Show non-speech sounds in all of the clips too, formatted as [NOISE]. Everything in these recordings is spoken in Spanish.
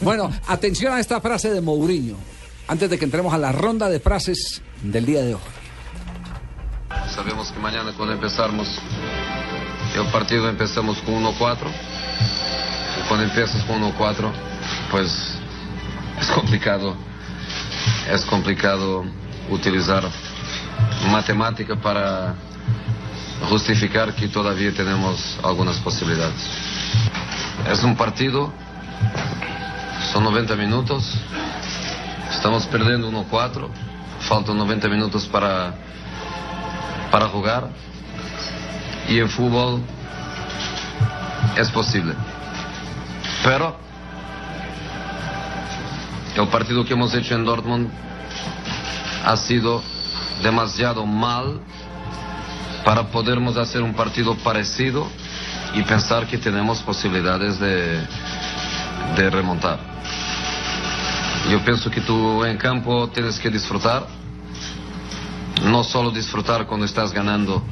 Bueno, atención a esta frase de Mourinho. Antes de que entremos a la ronda de frases del día de hoy. Sabemos que mañana cuando empezamos el partido empezamos con 1-4. Y Cuando empiezas con 1-4, pues es complicado. Es complicado utilizar matemática para justificar que todavía tenemos algunas posibilidades. Es un partido, son 90 minutos, estamos perdiendo 1-4, faltan 90 minutos para para jugar. Y en fútbol es posible. Pero el partido que hemos hecho en Dortmund ha sido demasiado mal para podermos hacer un partido parecido y pensar que tenemos posibilidades de, de remontar. Yo pienso que tú en campo tienes que disfrutar no solo disfrutar cuando estás ganando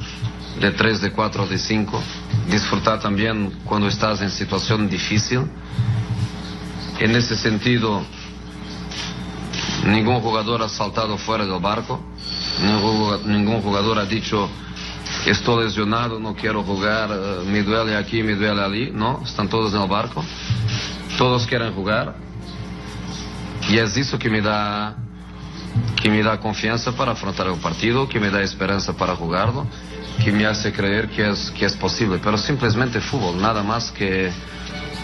de 3, de 4, de 5, disfrutar también cuando estás en situación difícil. En ese sentido, ningún jugador ha saltado fuera del barco, ningún, jugador ha dicho estoy lesionado, no quiero jugar, eh, me duele aquí, me duele allí, no, están todos en el barco, todos quieren jugar y es eso que me da que me da confianza para afrontar el partido, que me da esperanza para jugarlo, que me hace creer que es, que es posible, pero simplemente fútbol, nada más que,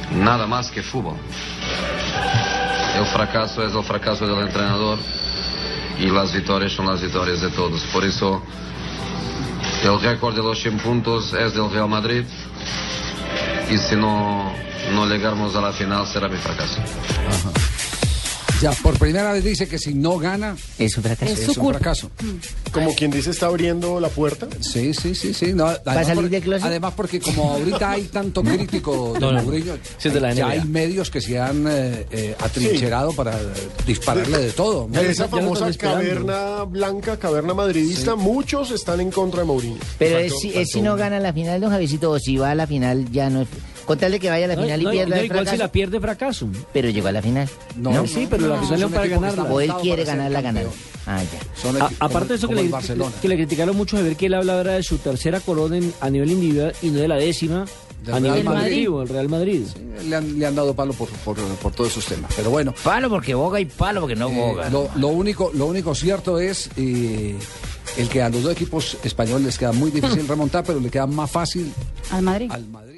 nada más que fútbol. El fracaso es el fracaso del entrenador y las victorias son las victorias de todos. Por eso el récord de los 100 puntos es del Real Madrid y si no, no llegamos a la final será mi fracaso. Ya, por primera vez dice que si no gana, Es un fracaso. es un fracaso. Como quien dice, está abriendo la puerta. Sí, sí, sí, sí. No, además, salir por- closet? además porque como ahorita hay tanto crítico de No, no. Mourinho, Sí, de la ya hay medios que se han eh, eh, atrincherado para dispararle de todo. De esa famosa caverna blanca, caverna madridista, muchos están en contra de Mourinho. Pero es, si- es faltó si no gana la final, don Javicito, o si va a la final, ya no es... Contarle que vaya a la No, final no, y pierda no, el igual si la pierde, fracaso. pero llegó a la final. ¿no? sí, pero la final es para ganarla. O él quiere ganarla, ganar. campeón. Ah, ya. Son A- aparte de eso que le, que le criticaron mucho de ver que él habla ahora de su tercera corona en- a nivel individual y no de la décima a nivel Madrid. colectivo, el Real Madrid. Le han, le han dado palo por, por, por todos esos temas. Pero bueno, Palo porque boga y palo porque no eh, boga. lo, lo único, lo único cierto es eh, el que a los dos equipos españoles les queda muy difícil [LAUGHS] remontar, pero le queda más fácil Al Madrid. al Madrid.